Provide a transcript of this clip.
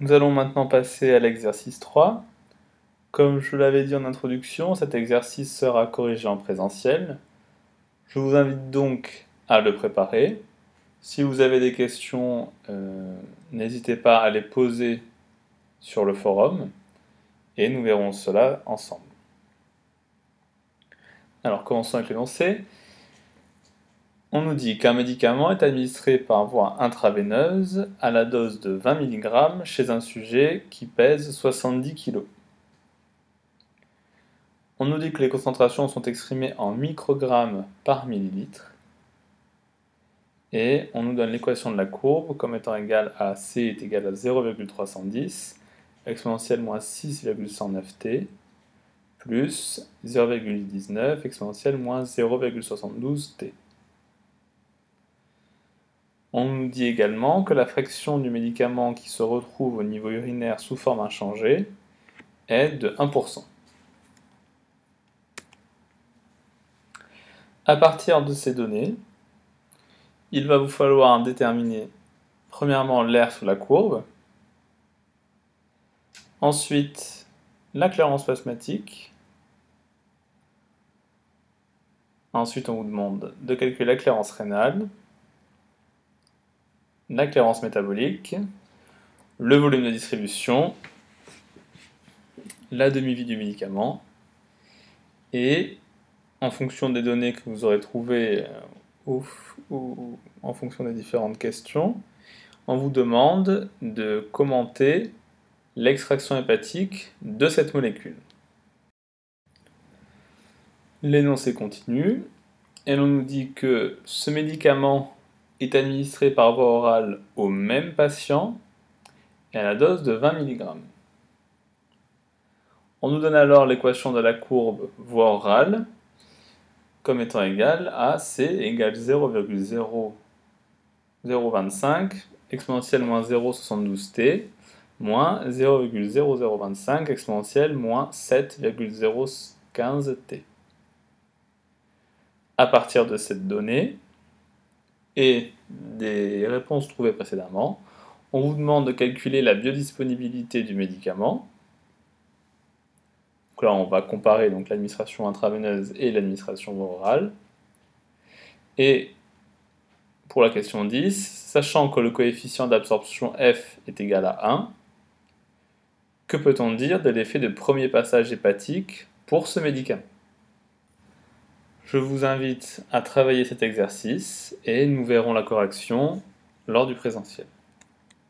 Nous allons maintenant passer à l'exercice 3. Comme je l'avais dit en introduction, cet exercice sera corrigé en présentiel. Je vous invite donc à le préparer. Si vous avez des questions, euh, n'hésitez pas à les poser sur le forum et nous verrons cela ensemble. Alors commençons avec l'énoncé. On nous dit qu'un médicament est administré par voie intraveineuse à la dose de 20 mg chez un sujet qui pèse 70 kg. On nous dit que les concentrations sont exprimées en microgrammes par millilitre. Et on nous donne l'équation de la courbe comme étant égale à C est égal à 0,310 exponentielle moins 6,109t plus 0,19 exponentielle moins 0,72t. On nous dit également que la fraction du médicament qui se retrouve au niveau urinaire sous forme inchangée est de 1%. À partir de ces données, il va vous falloir déterminer premièrement l'air sous la courbe, ensuite la clairance plasmatique, ensuite on vous demande de calculer la clairance rénale, la clairance métabolique, le volume de distribution, la demi-vie du médicament, et en fonction des données que vous aurez trouvées euh, ou, en fonction des différentes questions, on vous demande de commenter l'extraction hépatique de cette molécule. L'énoncé continue, et l'on nous dit que ce médicament est administré par voie orale au même patient et à la dose de 20 mg. On nous donne alors l'équation de la courbe voie orale comme étant égale à C égale 0,0025 exponentielle moins 0,72t moins 0,0025 exponentielle moins 7,015t. À partir de cette donnée, et des réponses trouvées précédemment, on vous demande de calculer la biodisponibilité du médicament. Là, on va comparer l'administration intraveineuse et l'administration orale. Et pour la question 10, sachant que le coefficient d'absorption f est égal à 1, que peut-on dire de l'effet de premier passage hépatique pour ce médicament? Je vous invite à travailler cet exercice et nous verrons la correction lors du présentiel.